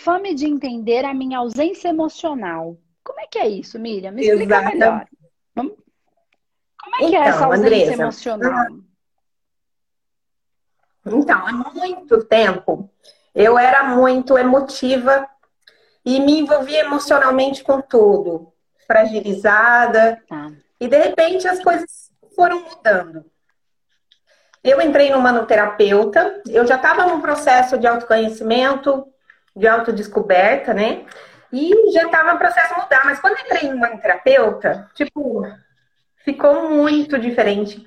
fome de entender a minha ausência emocional. Como é que é isso, Miriam? Me explica Exato. melhor. Como é que então, é essa então, ausência emocional? Então, há muito tempo eu era muito emotiva e me envolvia emocionalmente com tudo, fragilizada. Tá. E de repente as coisas foram mudando. Eu entrei no manoterapeuta, eu já estava num processo de autoconhecimento, de autodescoberta, né? E já estava no processo de mudar, mas quando entrei no manoterapeuta, tipo, ficou muito diferente.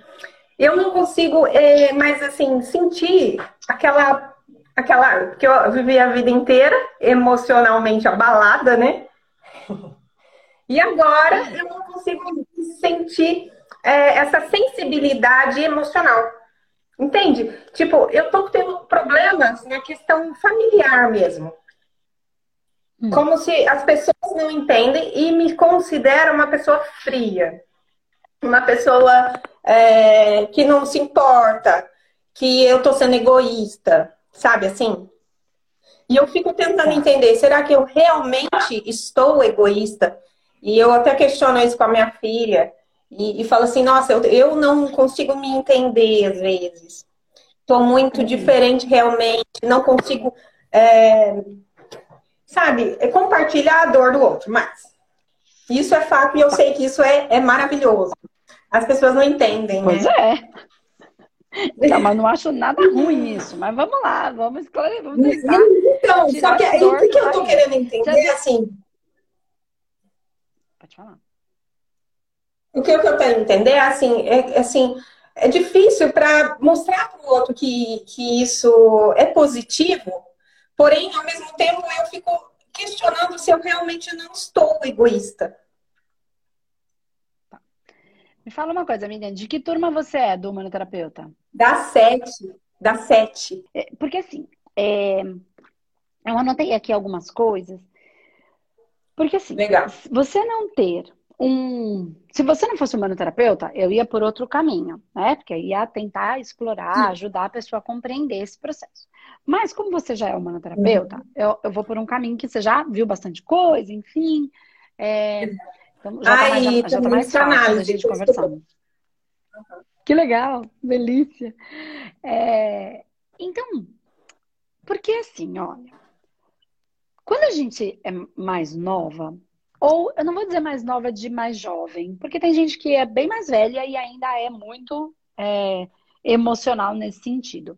Eu não consigo é, mais assim sentir aquela aquela que eu vivi a vida inteira emocionalmente abalada, né? E agora eu não consigo sentir é, essa sensibilidade emocional. Entende? Tipo, eu tô tendo problemas na questão familiar mesmo. Hum. Como se as pessoas não entendem e me consideram uma pessoa fria. Uma pessoa é, que não se importa, que eu tô sendo egoísta, sabe assim? E eu fico tentando tá. entender, será que eu realmente estou egoísta? E eu até questiono isso com a minha filha. E, e falo assim, nossa, eu, eu não consigo me entender às vezes. Estou muito uhum. diferente realmente, não consigo, é, sabe, é compartilhar a dor do outro, mas isso é fato e eu sei que isso é, é maravilhoso. As pessoas não entendem, né? Pois é. Não, mas não acho nada ruim isso. Mas vamos lá, vamos esclarecer, vamos tentar. Então, só que aí o que eu tô querendo entender, assim. Pode falar. O que eu quero entender, assim, é assim, é difícil para mostrar para o outro que, que isso é positivo, porém, ao mesmo tempo, eu fico questionando se eu realmente não estou egoísta. Tá. Me fala uma coisa, Miriam, de que turma você é do humanoterapeuta? Da sete. Da sete. É, porque assim, é, eu anotei aqui algumas coisas. Porque assim, Legal. você não ter um. Se você não fosse humanoterapeuta, eu ia por outro caminho, né? Porque eu ia tentar explorar, ajudar a pessoa a compreender esse processo. Mas como você já é humanoterapeuta, uhum. eu, eu vou por um caminho que você já viu bastante coisa, enfim. É, então já Ai, tá mais, já, já tá mais fácil a gente conversar. Uhum. Que legal, delícia. É, então, porque assim, olha, quando a gente é mais nova, ou eu não vou dizer mais nova de mais jovem, porque tem gente que é bem mais velha e ainda é muito é, emocional nesse sentido.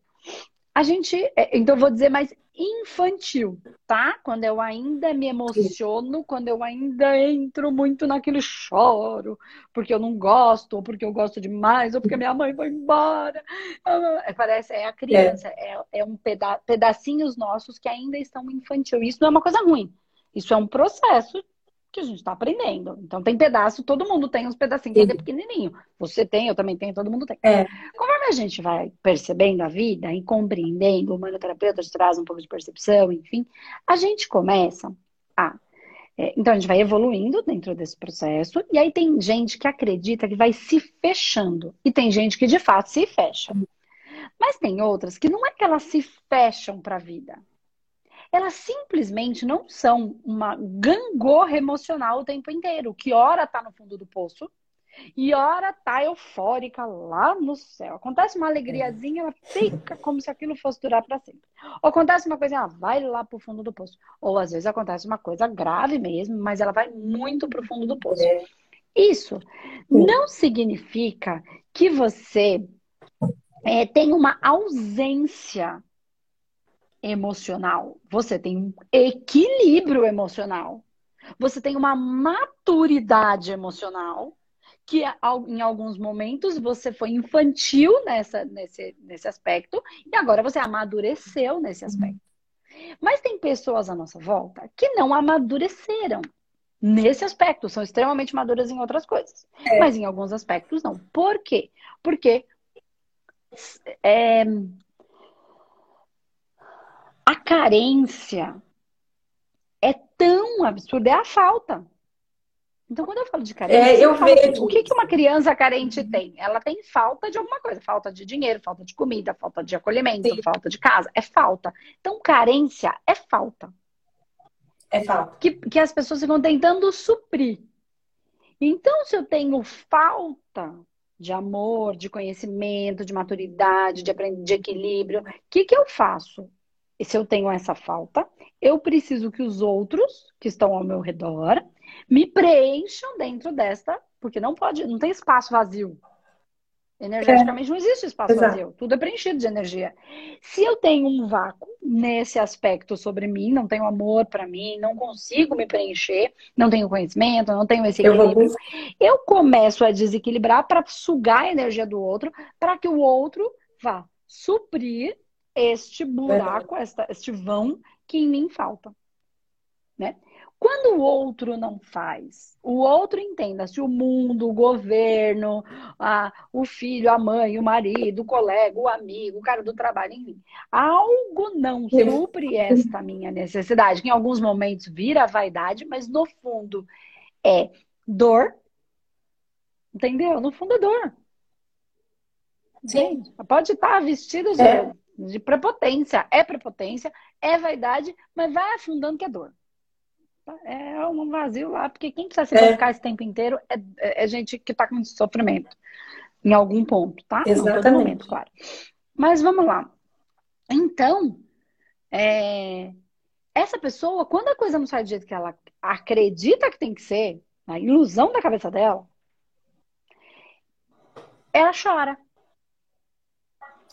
A gente, é, então eu vou dizer mais infantil, tá? Quando eu ainda me emociono, quando eu ainda entro muito naquele choro, porque eu não gosto, ou porque eu gosto demais, ou porque minha mãe foi embora. É, parece, é a criança, é, é, é um peda pedacinhos nossos que ainda estão infantil. Isso não é uma coisa ruim. Isso é um processo que a gente está aprendendo. Então tem pedaço, todo mundo tem uns pedacinhos ainda pequenininho. Você tem, eu também tenho, todo mundo tem. É. Conforme a gente vai percebendo a vida e compreendendo, o humanoterapeuta te traz um pouco de percepção, enfim, a gente começa a é, então a gente vai evoluindo dentro desse processo, e aí tem gente que acredita que vai se fechando, e tem gente que de fato se fecha. Mas tem outras que não é que elas se fecham para a vida, elas simplesmente não são uma gangorra emocional o tempo inteiro, que ora tá no fundo do poço e ora tá eufórica lá no céu. Acontece uma alegriazinha, ela fica como se aquilo fosse durar para sempre. Ou acontece uma coisa, ela vai lá pro fundo do poço. Ou às vezes acontece uma coisa grave mesmo, mas ela vai muito pro fundo do poço. Isso não significa que você é, tem uma ausência emocional, você tem um equilíbrio emocional, você tem uma maturidade emocional, que em alguns momentos você foi infantil nessa, nesse, nesse aspecto, e agora você amadureceu nesse aspecto. Mas tem pessoas à nossa volta que não amadureceram nesse aspecto, são extremamente maduras em outras coisas, é. mas em alguns aspectos não. Por quê? Porque é, a carência é tão absurda, é a falta. Então, quando eu falo de carência, é, eu, falo assim, o que, que uma criança carente tem? Ela tem falta de alguma coisa, falta de dinheiro, falta de comida, falta de acolhimento, Sim. falta de casa, é falta. Então, carência é falta. É falta. Que, que as pessoas ficam tentando suprir. Então, se eu tenho falta de amor, de conhecimento, de maturidade, de, de equilíbrio, o que, que eu faço? Se eu tenho essa falta, eu preciso que os outros que estão ao meu redor me preencham dentro desta, porque não pode, não tem espaço vazio. Energeticamente é. não existe espaço Exato. vazio, tudo é preenchido de energia. Se eu tenho um vácuo nesse aspecto sobre mim, não tenho amor para mim, não consigo me preencher, não tenho conhecimento, não tenho esse equilíbrio, eu, eu começo a desequilibrar para sugar a energia do outro, para que o outro vá suprir este buraco, esta, este vão que em mim falta. Né? Quando o outro não faz, o outro entenda se o mundo, o governo, a, o filho, a mãe, o marido, o colega, o amigo, o cara do trabalho, enfim, algo não supre esta minha necessidade, que em alguns momentos vira vaidade, mas no fundo é dor. Entendeu? No fundo é dor. Sim. Pode estar vestida de, é. De prepotência. É prepotência, é vaidade, mas vai afundando que é dor é um vazio lá, porque quem precisa se é. esse tempo inteiro é, é, é gente que está com sofrimento em algum ponto, tá? Exatamente. Não todo momento, claro. Mas vamos lá. Então, é, essa pessoa, quando a coisa não sai do jeito que ela acredita que tem que ser, na ilusão da cabeça dela, ela chora.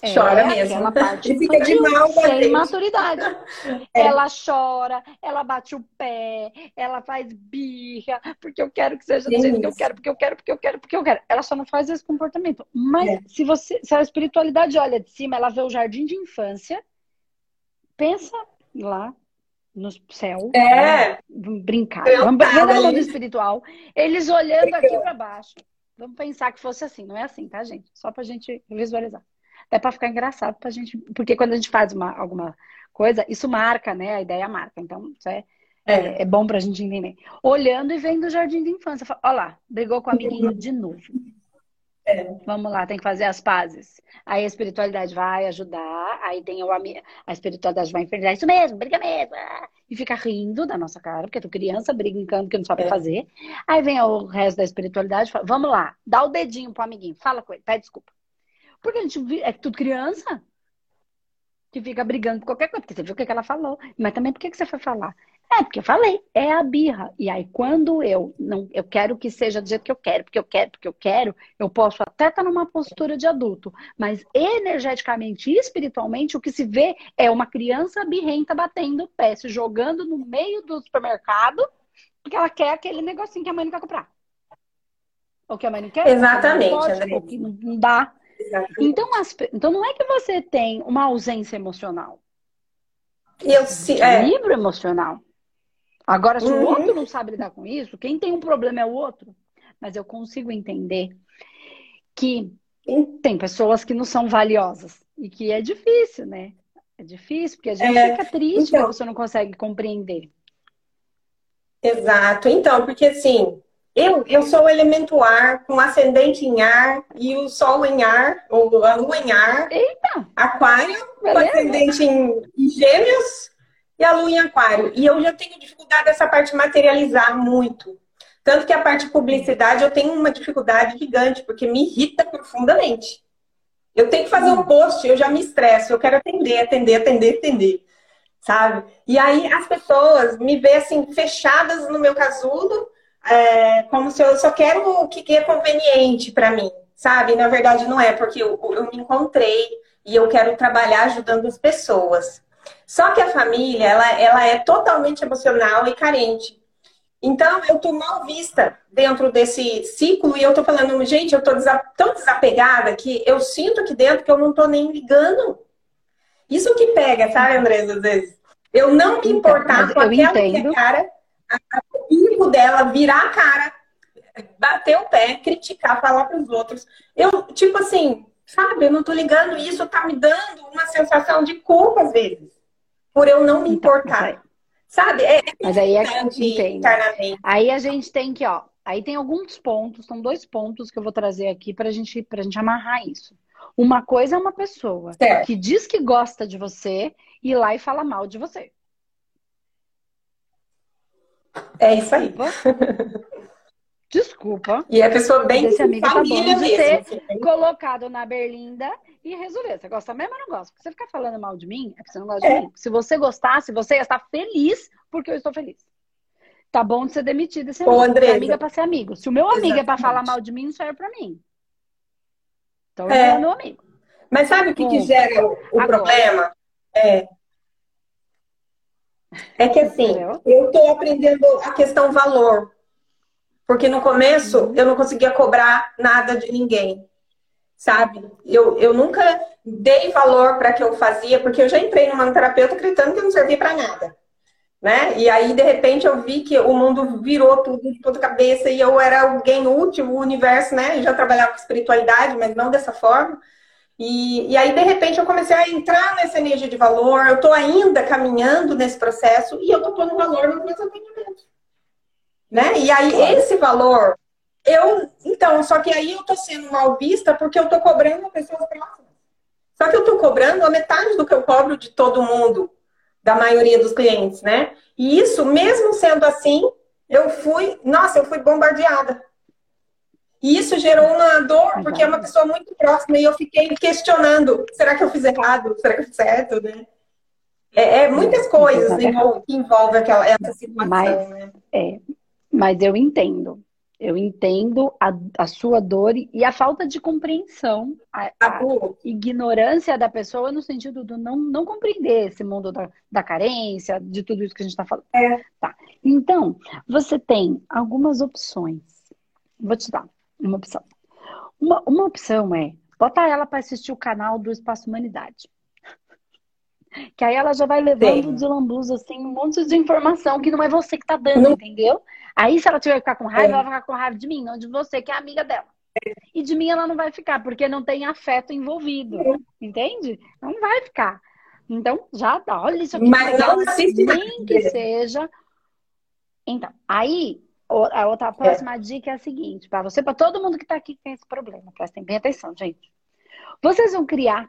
É, chora mesmo. Aquela parte e fica de mal sem maturidade. É. Ela chora, ela bate o pé, ela faz birra, porque eu quero que seja do jeito que eu quero, porque eu quero, porque eu quero, porque eu quero. Ela só não faz esse comportamento. Mas é. se você, se a espiritualidade olha de cima, ela vê o jardim de infância, pensa lá no céu, é. Né? brincar. Vamos ver no mundo espiritual. Eles olhando aqui para baixo. Vamos pensar que fosse assim, não é assim, tá, gente? Só pra gente visualizar é para ficar engraçado pra gente, porque quando a gente faz uma, alguma coisa, isso marca, né? A ideia marca. Então, isso é, é. é, é bom pra gente entender. Olhando e vendo o jardim de infância. Fala, Olha lá, brigou com o amiguinho de novo. É. Vamos lá, tem que fazer as pazes. Aí a espiritualidade vai ajudar, aí tem o a espiritualidade vai infernizar, isso mesmo, briga mesmo. Ah, e fica rindo da nossa cara, porque tu criança brincando que não sabe é. fazer. Aí vem o resto da espiritualidade, fala, vamos lá, dá o dedinho pro amiguinho, fala com ele, pede desculpa. Porque a gente é tudo criança que fica brigando por qualquer coisa, porque você viu o que ela falou. Mas também por que você foi falar? É, porque eu falei, é a birra. E aí, quando eu não, eu quero que seja do jeito que eu quero, porque eu quero, porque eu quero, eu posso até estar numa postura de adulto. Mas energeticamente e espiritualmente, o que se vê é uma criança birrenta batendo o pé, se jogando no meio do supermercado, porque ela quer aquele negocinho que a mãe não quer comprar. Ou que a mãe não quer. Exatamente, não pode, não dá. Então, as, então não é que você tem uma ausência emocional. Eu se, é. Equilíbrio emocional. Agora, se uhum. o outro não sabe lidar com isso, quem tem um problema é o outro. Mas eu consigo entender que tem pessoas que não são valiosas e que é difícil, né? É difícil, porque a gente é, fica triste então, você não consegue compreender. Exato. Então, porque assim, eu, eu sou o elemento ar, com ascendente em ar e o sol em ar, ou a lua em ar. Eita! Aquário, com ascendente em, em gêmeos e a lua em aquário. E eu já tenho dificuldade dessa parte materializar muito. Tanto que a parte de publicidade eu tenho uma dificuldade gigante, porque me irrita profundamente. Eu tenho que fazer um post, eu já me estresso, eu quero atender, atender, atender, atender. Sabe? E aí as pessoas me veem assim, fechadas no meu casulo, é, como se eu só quero o que é conveniente para mim, sabe? Na verdade, não é, porque eu, eu me encontrei e eu quero trabalhar ajudando as pessoas. Só que a família, ela, ela é totalmente emocional e carente. Então, eu tô mal vista dentro desse ciclo e eu tô falando, gente, eu tô tão desapegada que eu sinto aqui dentro que eu não tô nem ligando. Isso que pega, sabe, Andressa, às vezes? Eu não me então, importar então, com aquela cara o bico dela virar a cara, bater o pé, criticar, falar para os outros. Eu, tipo assim, sabe, eu não tô ligando isso, tá me dando uma sensação de culpa às vezes, por eu não me então, importar. Sabe? É, mas aí é que Aí a gente tem que, ó, aí tem alguns pontos, são dois pontos que eu vou trazer aqui pra gente, pra gente amarrar isso. Uma coisa é uma pessoa certo. que diz que gosta de você e ir lá e fala mal de você. É isso aí. Desculpa. E a pessoa bem esse amigo família tá bom de ter assim. colocado na berlinda e resolver. Você gosta mesmo ou não gosta? Porque você ficar falando mal de mim, é porque você não gosta é. de mim. Se você gostasse, você ia estar feliz porque eu estou feliz. Tá bom de ser demitido esse amigo. Andresa. amiga é pra ser amigo. Se o meu amigo Exatamente. é pra falar mal de mim, não serve pra mim. Então ele é, é meu amigo. Mas sabe o que, que gera o, o problema? É. É que assim, eu estou aprendendo a questão valor. Porque no começo uhum. eu não conseguia cobrar nada de ninguém. Sabe? Eu, eu nunca dei valor para que eu fazia, porque eu já entrei numa terapeuta acreditando que não servia para nada. Né? E aí, de repente, eu vi que o mundo virou tudo de toda cabeça e eu era alguém útil, o universo, né? Eu já trabalhava com espiritualidade, mas não dessa forma. E, e aí, de repente, eu comecei a entrar nessa energia de valor. Eu estou ainda caminhando nesse processo e eu estou pondo valor no meu atendimento. Né? E aí, claro. esse valor, eu. Então, só que aí eu estou sendo mal vista porque eu estou cobrando pessoas próximas. Só que eu estou cobrando a metade do que eu cobro de todo mundo da maioria dos clientes, né? E isso, mesmo sendo assim, eu fui, nossa, eu fui bombardeada. E isso gerou uma dor, porque é uma pessoa muito próxima e eu fiquei questionando: será que eu fiz errado? Será que eu fiz certo, né? É, é muitas coisas que envolvem aquela, essa situação, mas, né? É, mas eu entendo. Eu entendo a, a sua dor e a falta de compreensão, a, a ignorância da pessoa no sentido do não, não compreender esse mundo da, da carência, de tudo isso que a gente está falando. É. Tá. Então, você tem algumas opções. Vou te dar uma opção. Uma, uma opção é botar ela para assistir o canal do Espaço Humanidade. Que aí ela já vai levando Sim. de lambuza, assim, um monte de informação que não é você que tá dando, não. entendeu? Aí, se ela tiver que ficar com raiva, é. ela vai ficar com raiva de mim, não de você, que é amiga dela. E de mim ela não vai ficar, porque não tem afeto envolvido. É. Entende? Não vai ficar. Então, já dá. Olha isso aqui. Mas não assiste nem que seja. Então, aí, a outra a próxima é. dica é a seguinte, para você, para todo mundo que está aqui que tem esse problema. Prestem bem atenção, gente. Vocês vão criar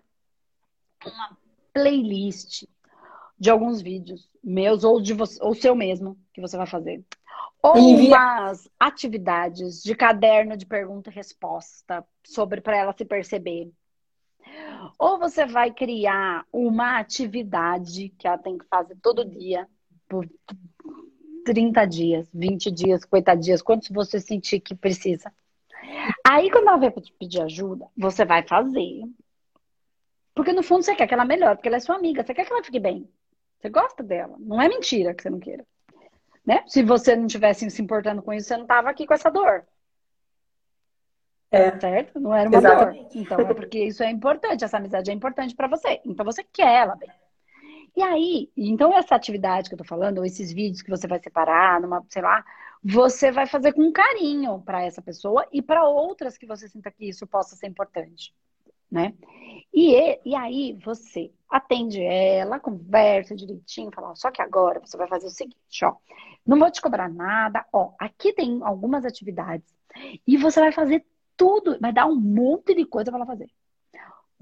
uma playlist de alguns vídeos meus ou de você, ou seu mesmo que você vai fazer. Ou umas atividades de caderno de pergunta e resposta sobre para ela se perceber. Ou você vai criar uma atividade que ela tem que fazer todo dia, por 30 dias, 20 dias, 50 dias, quantos você sentir que precisa. Aí, quando ela te pedir ajuda, você vai fazer. Porque no fundo você quer que ela melhore, porque ela é sua amiga, você quer que ela fique bem. Você gosta dela. Não é mentira que você não queira. Né? Se você não tivesse se importando com isso, você não tava aqui com essa dor. É. Certo? Não era uma Exatamente. dor. Então é porque isso é importante, essa amizade é importante para você. Então você quer ela bem. E aí, então essa atividade que eu tô falando, ou esses vídeos que você vai separar, numa, sei lá, você vai fazer com carinho para essa pessoa e para outras que você sinta que isso possa ser importante, né? E, e aí você atende ela, conversa direitinho, fala, só que agora você vai fazer o seguinte, ó, não vou te cobrar nada, ó, aqui tem algumas atividades e você vai fazer tudo, vai dar um monte de coisa para ela fazer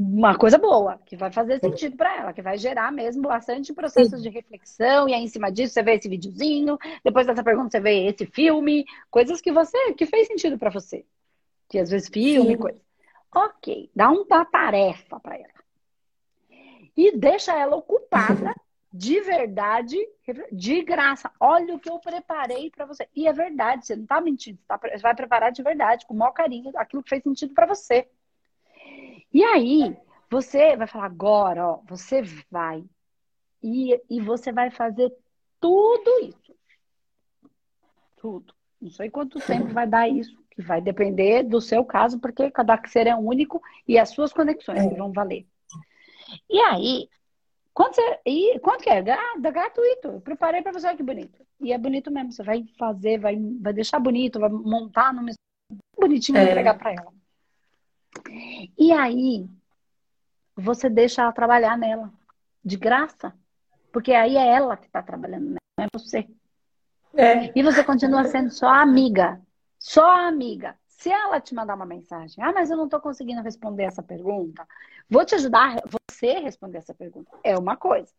uma coisa boa, que vai fazer sentido para ela, que vai gerar mesmo bastante processos Sim. de reflexão, e aí em cima disso você vê esse videozinho, depois dessa pergunta você vê esse filme, coisas que você, que fez sentido para você. Que às vezes filme, Sim. coisa. Ok, dá uma tarefa para ela. E deixa ela ocupada de verdade, de graça. Olha o que eu preparei para você. E é verdade, você não tá mentindo, você, tá, você vai preparar de verdade, com o maior carinho, aquilo que fez sentido para você. E aí, você vai falar agora, ó, você vai e, e você vai fazer tudo isso. Tudo. Não sei quanto tempo vai dar isso, que vai depender do seu caso, porque cada ser é único e as suas conexões que vão valer. E aí, quanto, você, e, quanto que é? Gratuito. Eu preparei para você, olha que bonito. E é bonito mesmo. Você vai fazer, vai, vai deixar bonito, vai montar no bonitinho e é. entregar para ela. E aí, você deixa ela trabalhar nela, de graça. Porque aí é ela que está trabalhando nela, não é você. É. E você continua sendo só amiga. Só amiga. Se ela te mandar uma mensagem, ah, mas eu não estou conseguindo responder essa pergunta, vou te ajudar você responder essa pergunta. É uma coisa.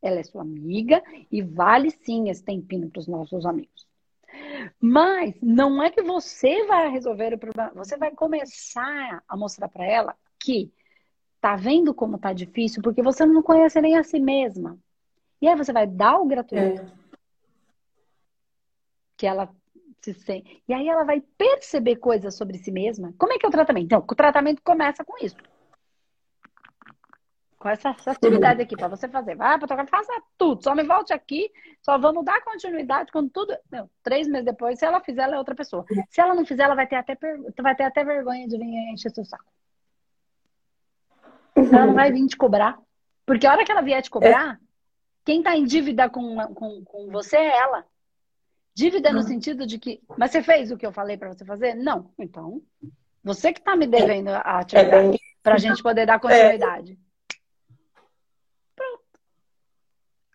ela é sua amiga e vale sim esse tempinho para os nossos amigos. Mas não é que você vai resolver o problema, você vai começar a mostrar para ela que tá vendo como tá difícil porque você não conhece nem a si mesma. E aí você vai dar o gratuito. É. Que ela se sente. E aí ela vai perceber coisas sobre si mesma. Como é que é o tratamento? Então, o tratamento começa com isso com essa, essa atividade aqui para você fazer. Vai para tocar, faça tudo. Só me volte aqui, só vamos dar continuidade quando tudo. Não, três meses depois, se ela fizer, ela é outra pessoa. Se ela não fizer, ela vai ter até, vai ter até vergonha de vir encher seu saco. Ela não vai vir te cobrar. Porque a hora que ela vier te cobrar, quem está em dívida com, com, com você é ela. Dívida no sentido de que, mas você fez o que eu falei para você fazer? Não. Então, você que está me devendo a é atividade para a gente poder dar continuidade. É.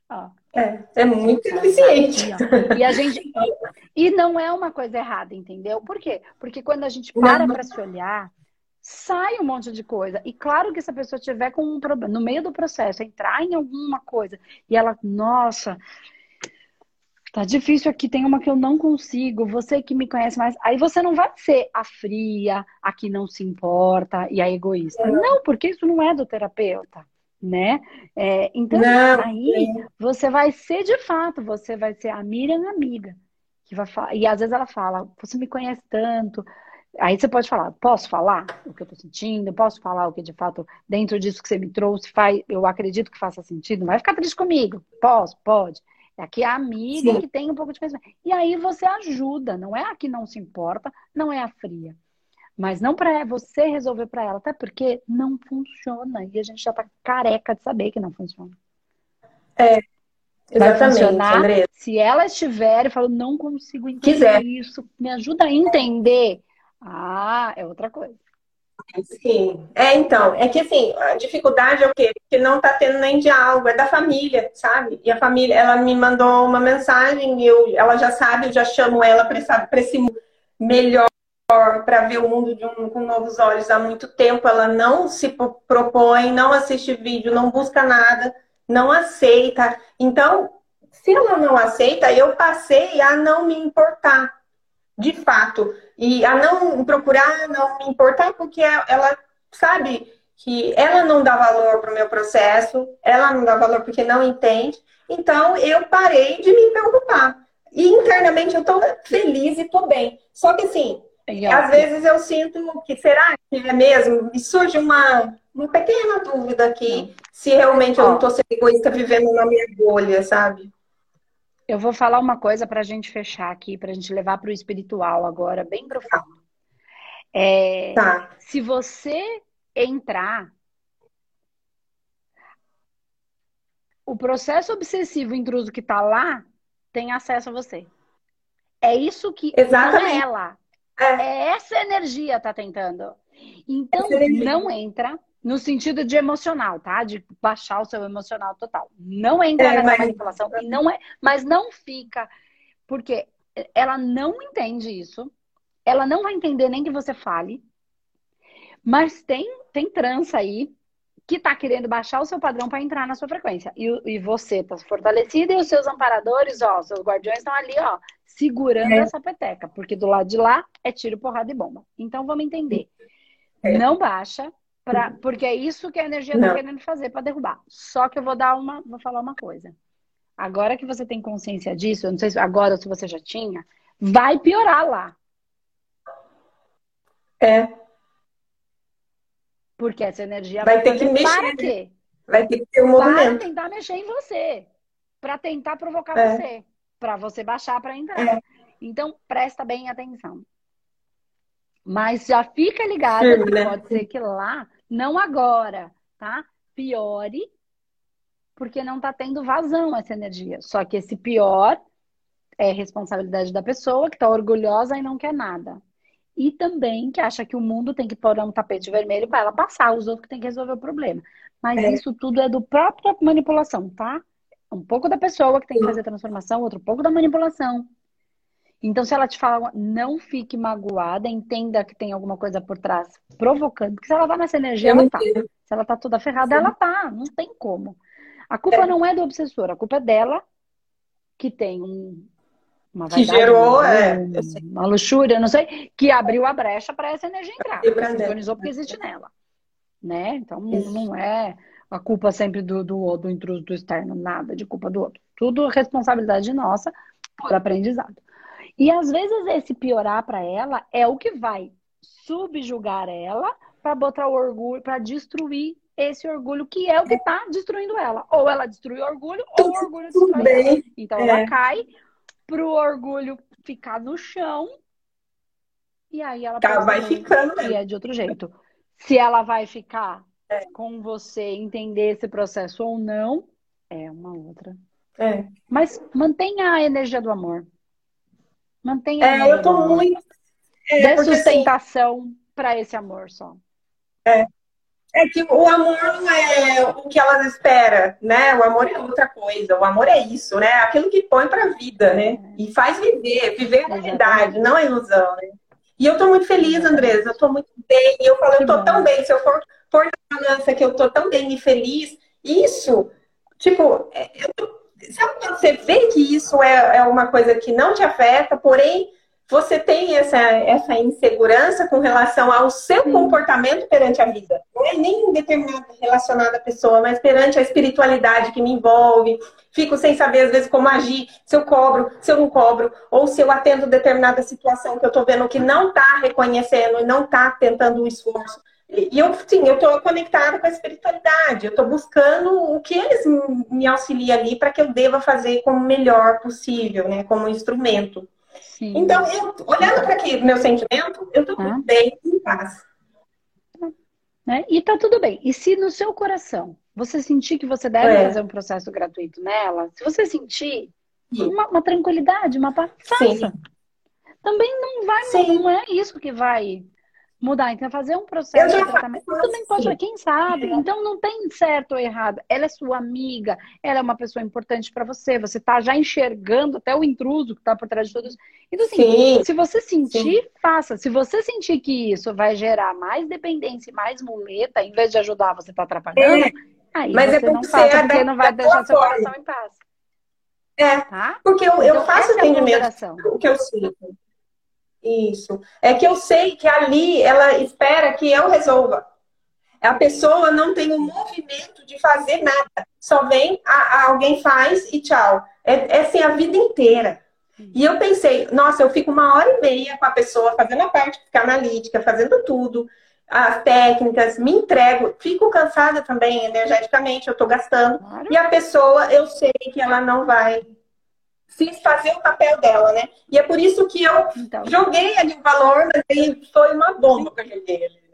Ó. É, é muito eficiente. E a gente e não é uma coisa errada, entendeu? Por quê? Porque quando a gente para para se olhar, sai um monte de coisa. E claro que se a pessoa tiver com um problema no meio do processo, entrar em alguma coisa e ela, nossa, tá difícil aqui, tem uma que eu não consigo, você que me conhece mais, aí você não vai ser a fria, a que não se importa e a egoísta. Não, porque isso não é do terapeuta né? É, então, Não, aí é. você vai ser de fato, você vai ser a Miriam amiga. Que vai falar, e às vezes ela fala, você me conhece tanto. Aí você pode falar, posso falar o que eu tô sentindo? Posso falar o que de fato, dentro disso que você me trouxe, faz, eu acredito que faça sentido? Não vai ficar triste comigo? Posso? Pode. Aqui é a amiga Sim. que tem um pouco de conhecimento. E aí você ajuda, não é a que não se importa, não é a fria. Mas não para você resolver para ela, até porque não funciona. E a gente já tá careca de saber que não funciona. É. Vai funcionar Andressa. se ela estiver e falar, não consigo entender Quiser. isso, me ajuda a entender. Ah, é outra coisa. Sim. É, então, é que assim, a dificuldade é o quê? Que não tá tendo nem diálogo, é da família, sabe? E a família, ela me mandou uma mensagem, eu, ela já sabe, eu já chamo ela para esse melhor para ver o mundo um, com novos olhos há muito tempo. Ela não se propõe, não assiste vídeo, não busca nada, não aceita. Então, se ela não aceita, eu passei a não me importar, de fato, e a não procurar, não me importar, porque ela sabe que ela não dá valor para o meu processo, ela não dá valor porque não entende. Então, eu parei de me preocupar. E internamente eu estou feliz e estou bem. Só que assim, às vezes eu sinto que será que é mesmo? Me surge uma, uma pequena dúvida aqui se realmente eu não estou sendo egoísta vivendo na minha bolha, sabe? Eu vou falar uma coisa para a gente fechar aqui, para a gente levar para o espiritual agora, bem profundo. É, tá. Se você entrar, o processo obsessivo intruso que está lá tem acesso a você. É isso que Exatamente. não é ela. É. é essa energia tá tentando. Então, não entra no sentido de emocional, tá? De baixar o seu emocional total. Não entra é, nessa mas... manipulação. E não é, mas não fica. Porque ela não entende isso. Ela não vai entender nem que você fale. Mas tem, tem trança aí que tá querendo baixar o seu padrão para entrar na sua frequência. E, e você tá fortalecida e os seus amparadores, ó, seus guardiões estão ali, ó, segurando é. essa peteca, porque do lado de lá é tiro, porrada e bomba. Então vamos entender. É. Não baixa, pra, porque é isso que a energia está querendo fazer para derrubar. Só que eu vou dar uma, vou falar uma coisa. Agora que você tem consciência disso, eu não sei se agora ou se você já tinha, vai piorar lá. É. Porque essa energia vai, vai ter que mexer. Para quê? Vai ter que ter um movimento. Para tentar mexer em você. Para tentar provocar é. você para você baixar para entrar. É. Então, presta bem atenção. Mas já fica ligado, Sim, né? pode ser que lá, não agora, tá? Piore, porque não tá tendo vazão essa energia. Só que esse pior é responsabilidade da pessoa que tá orgulhosa e não quer nada. E também que acha que o mundo tem que pôr um tapete vermelho para ela passar, os outros que tem que resolver o problema. Mas é. isso tudo é do próprio manipulação, tá? Um pouco da pessoa que tem que fazer a transformação, outro pouco da manipulação. Então, se ela te fala, não fique magoada, entenda que tem alguma coisa por trás provocando. Porque se ela tá nessa energia, ela tá. Se ela tá toda ferrada, Sim. ela tá. Não tem como. A culpa é. não é do obsessor, a culpa é dela que tem um, uma vaidade, que gerou é, uma luxúria, não sei, que abriu a brecha para essa energia entrar, sintonizou porque existe nela, né? Então Isso. não é a culpa sempre do, do, do intruso do externo, nada de culpa do outro, tudo responsabilidade nossa por aprendizado. E às vezes esse piorar para ela é o que vai subjugar ela para botar o orgulho, para destruir esse orgulho que é o que está destruindo ela. Ou ela destrui o orgulho, ou o orgulho destrói ela. Então é. ela cai pro orgulho ficar no chão e aí ela tá, vai ficando e é de outro jeito. Se ela vai ficar é. com você, entender esse processo ou não, é uma outra. É. Mas mantenha a energia do amor. Mantenha. É, eu tô muito. É, Dê assim, sustentação assim... para esse amor só. É. É que o amor não é o que elas esperam, né? O amor é outra coisa. O amor é isso, né? Aquilo que põe para a vida, né? E faz viver, viver a realidade, não a ilusão, né? E eu tô muito feliz, Andresa. Eu tô muito bem. E eu falo, eu tô tão bem. Se eu for, for na balança que eu tô tão bem e feliz, isso, tipo, é, eu, sabe quando você vê que isso é, é uma coisa que não te afeta, porém você tem essa, essa insegurança com relação ao seu comportamento perante a vida. Não é nem determinada relacionada à pessoa, mas perante a espiritualidade que me envolve. Fico sem saber, às vezes, como agir, se eu cobro, se eu não cobro, ou se eu atendo determinada situação que eu estou vendo que não está reconhecendo e não está tentando o esforço. E eu, sim, eu estou conectada com a espiritualidade, eu estou buscando o que eles me auxiliam ali para que eu deva fazer como melhor possível, né, como instrumento. Sim. Então, eu, olhando para aqui, meu sentimento, eu estou ah. bem em paz. Né? E tá tudo bem. E se no seu coração você sentir que você deve é. fazer um processo gratuito nela, se você sentir uma, uma, tranquilidade, uma paz, faça. Sim. Também não vai, Sim. não é isso que vai mudar. Então, fazer um processo de tratamento também pode, assim. quem sabe. Então, não tem certo ou errado. Ela é sua amiga, ela é uma pessoa importante para você. Você tá já enxergando até o intruso que tá por trás de tudo isso. Então, assim, se você sentir, Sim. faça. Se você sentir que isso vai gerar mais dependência e mais muleta, em vez de ajudar, você tá atrapalhando, é. aí Mas é você é não faça, porque não vai deixar seu coração em paz. É, tá? porque eu, então, eu faço atendimento, é o que eu sinto. Isso. É que eu sei que ali ela espera que eu resolva. A pessoa não tem o um movimento de fazer nada. Só vem, a, a alguém faz e tchau. É, é assim a vida inteira. E eu pensei, nossa, eu fico uma hora e meia com a pessoa fazendo a parte analítica, fazendo tudo, as técnicas, me entrego, fico cansada também energeticamente, eu estou gastando. Claro. E a pessoa, eu sei que ela não vai fiz fazer o papel dela, né? E é por isso que eu então. joguei ali o valor, mas foi uma bomba que eu joguei ali.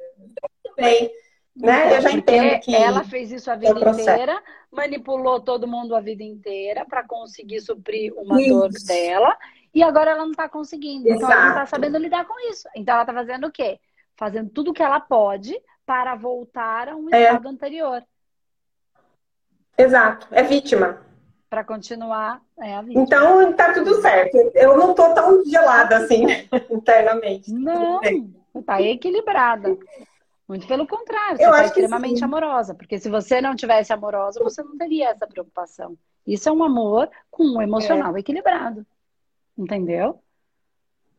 Bem, né? Então, eu já entendo que ela fez isso a vida é inteira, manipulou todo mundo a vida inteira para conseguir suprir uma isso. dor dela, e agora ela não está conseguindo. Exato. Então ela não está sabendo lidar com isso. Então ela está fazendo o quê? Fazendo tudo o que ela pode para voltar a um é. estado anterior. Exato, é vítima para continuar é a vida. Então tá tudo certo. Eu não tô tão gelada assim internamente. Não, tá equilibrada. Muito pelo contrário, você está extremamente amorosa. Porque se você não tivesse amorosa, você não teria essa preocupação. Isso é um amor com um emocional é. equilibrado. Entendeu?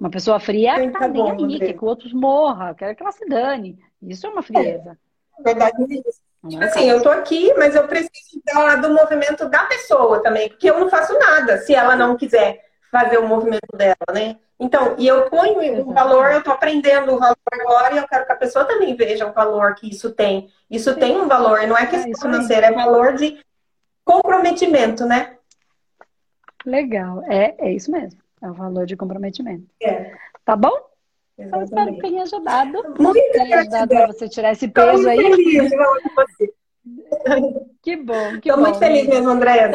Uma pessoa fria Sim, tá, tá nem aí, quer que o outro morra, quer que ela se dane. Isso é uma frieza. É. Verdade é isso. Tipo assim, eu tô aqui, mas eu preciso da, do movimento da pessoa também, porque eu não faço nada se ela não quiser fazer o movimento dela, né? Então, e eu ponho o valor, eu tô aprendendo o valor agora e eu quero que a pessoa também veja o valor que isso tem. Isso Sim. tem um valor, não é questão é financeira, é valor de comprometimento, né? Legal, é, é isso mesmo. É o valor de comprometimento. É. Tá bom? Eu espero que tenha ajudado. Muito tenha ajudado para você tirar esse peso aí. Feliz, que bom, que Tô bom. muito feliz mesmo, Andréa.